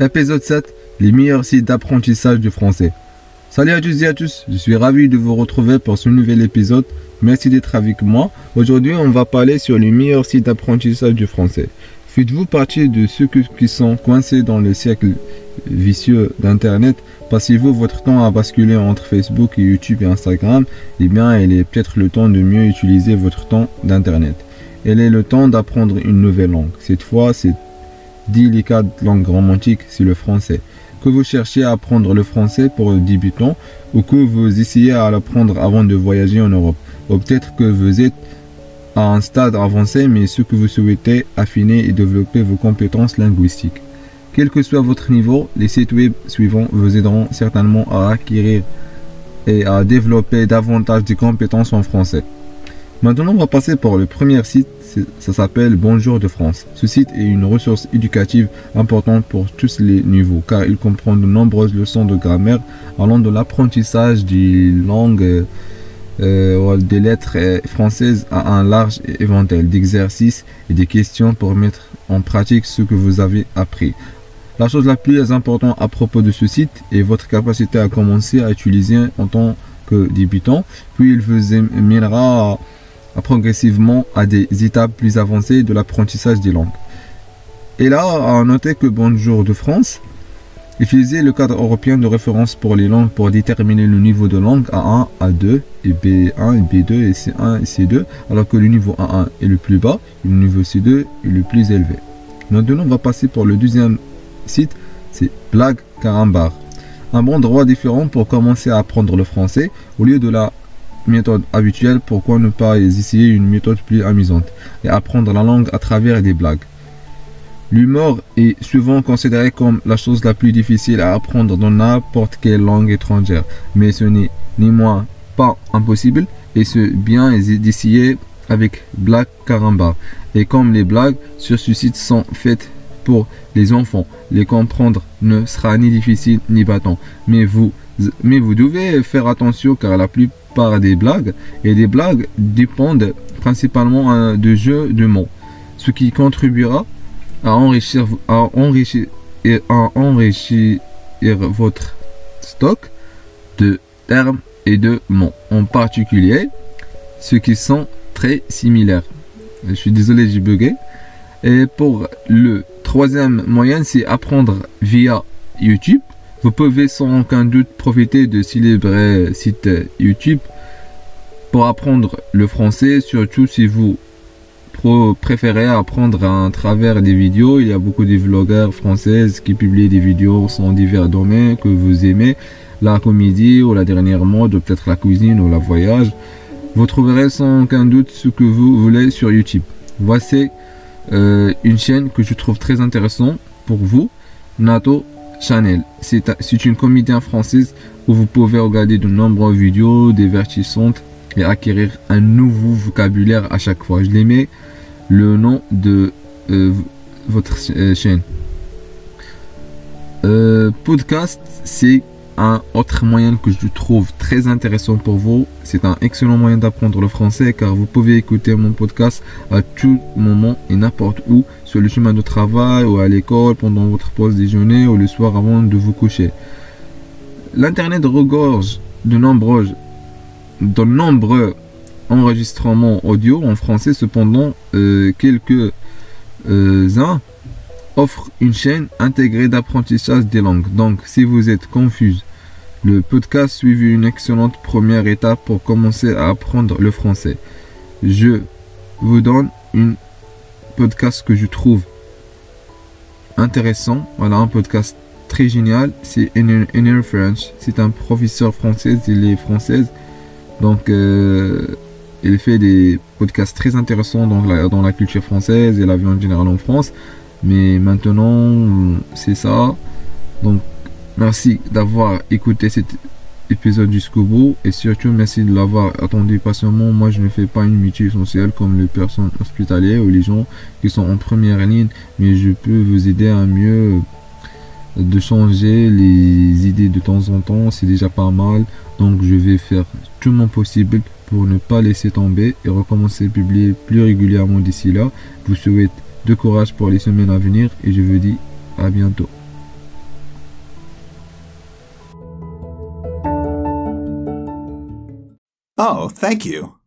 Épisode 7 Les meilleurs sites d'apprentissage du français. Salut à tous et à tous, je suis ravi de vous retrouver pour ce nouvel épisode. Merci d'être avec moi. Aujourd'hui, on va parler sur les meilleurs sites d'apprentissage du français. Faites-vous partie de ceux qui sont coincés dans le cercle vicieux d'Internet? Passez-vous votre temps à basculer entre Facebook YouTube et Instagram? Eh bien, il est peut-être le temps de mieux utiliser votre temps d'Internet. Il est le temps d'apprendre une nouvelle langue. Cette fois, c'est délicate langue romantique, c'est le français. Que vous cherchez à apprendre le français pour débutants ou que vous essayez à l'apprendre avant de voyager en Europe. Ou peut-être que vous êtes à un stade avancé mais ce que vous souhaitez affiner et développer vos compétences linguistiques. Quel que soit votre niveau, les sites web suivants vous aideront certainement à acquérir et à développer davantage de compétences en français. Maintenant, on va passer pour le premier site ça s'appelle Bonjour de France. Ce site est une ressource éducative importante pour tous les niveaux car il comprend de nombreuses leçons de grammaire allant de l'apprentissage des langues euh, des lettres françaises à un large éventail d'exercices et des questions pour mettre en pratique ce que vous avez appris. La chose la plus importante à propos de ce site est votre capacité à commencer à utiliser en tant que débutant, puis il vous mènera progressivement à des étapes plus avancées de l'apprentissage des langues. Et là, à noter que Bonjour de France utilisait le cadre européen de référence pour les langues pour déterminer le niveau de langue A1, A2 et B1 et B2 et C1 et C2, alors que le niveau A1 est le plus bas et le niveau C2 est le plus élevé. Maintenant, on va passer pour le deuxième site, c'est Blague Carambar. Un bon droit différent pour commencer à apprendre le français au lieu de la méthode habituelle, pourquoi ne pas essayer une méthode plus amusante et apprendre la langue à travers des blagues? L'humour est souvent considéré comme la chose la plus difficile à apprendre dans n'importe quelle langue étrangère, mais ce n'est ni moins pas impossible et c'est bien d'essayer avec Black Caramba. Et comme les blagues sur ce site sont faites pour les enfants, les comprendre ne sera ni difficile ni battant. Mais vous, mais vous devez faire attention car la plupart par des blagues et des blagues dépendent principalement hein, de jeux de mots, ce qui contribuera à enrichir, à enrichir, et à enrichir votre stock de termes et de mots, en particulier ceux qui sont très similaires. Je suis désolé, j'ai bugué. Et pour le troisième moyen, c'est apprendre via YouTube. Vous pouvez sans aucun doute profiter de célèbres sites YouTube pour apprendre le français, surtout si vous préférez apprendre à travers des vidéos. Il y a beaucoup de vlogueurs françaises qui publient des vidéos sur divers domaines que vous aimez, la comédie ou la dernière mode, peut-être la cuisine ou la voyage. Vous trouverez sans aucun doute ce que vous voulez sur YouTube. Voici euh, une chaîne que je trouve très intéressante pour vous, Nato Chanel. C'est une comédienne française où vous pouvez regarder de nombreuses vidéos divertissantes et acquérir un nouveau vocabulaire à chaque fois. Je les mets le nom de euh, votre euh, chaîne. Euh, podcast, c'est un autre moyen que je trouve très intéressant pour vous. C'est un excellent moyen d'apprendre le français car vous pouvez écouter mon podcast à tout moment et n'importe où, sur le chemin de travail ou à l'école, pendant votre pause déjeuner ou le soir avant de vous coucher. L'Internet regorge de nombreux, de nombreux enregistrements audio en français. Cependant, euh, quelques-uns euh, offrent une chaîne intégrée d'apprentissage des langues. Donc, si vous êtes confus, le podcast suivi une excellente première étape pour commencer à apprendre le français. Je vous donne une podcast que je trouve intéressant. Voilà un podcast très génial. C'est Inner, French. C'est un professeur français. Il est française. Donc, euh, il fait des podcasts très intéressants dans la, dans la culture française et la vie en général en France. Mais maintenant, c'est ça. Donc, merci d'avoir écouté cet épisode jusqu'au bout. Et surtout, merci de l'avoir attendu patiemment. Moi, je ne fais pas une métier essentielle comme les personnes hospitalières ou les gens qui sont en première ligne. Mais je peux vous aider à mieux de changer les idées de temps en temps. C'est déjà pas mal. Donc, je vais faire tout mon possible pour ne pas laisser tomber et recommencer à publier plus régulièrement d'ici là. Vous souhaite de courage pour les semaines à venir et je vous dis à bientôt. Oh, thank you.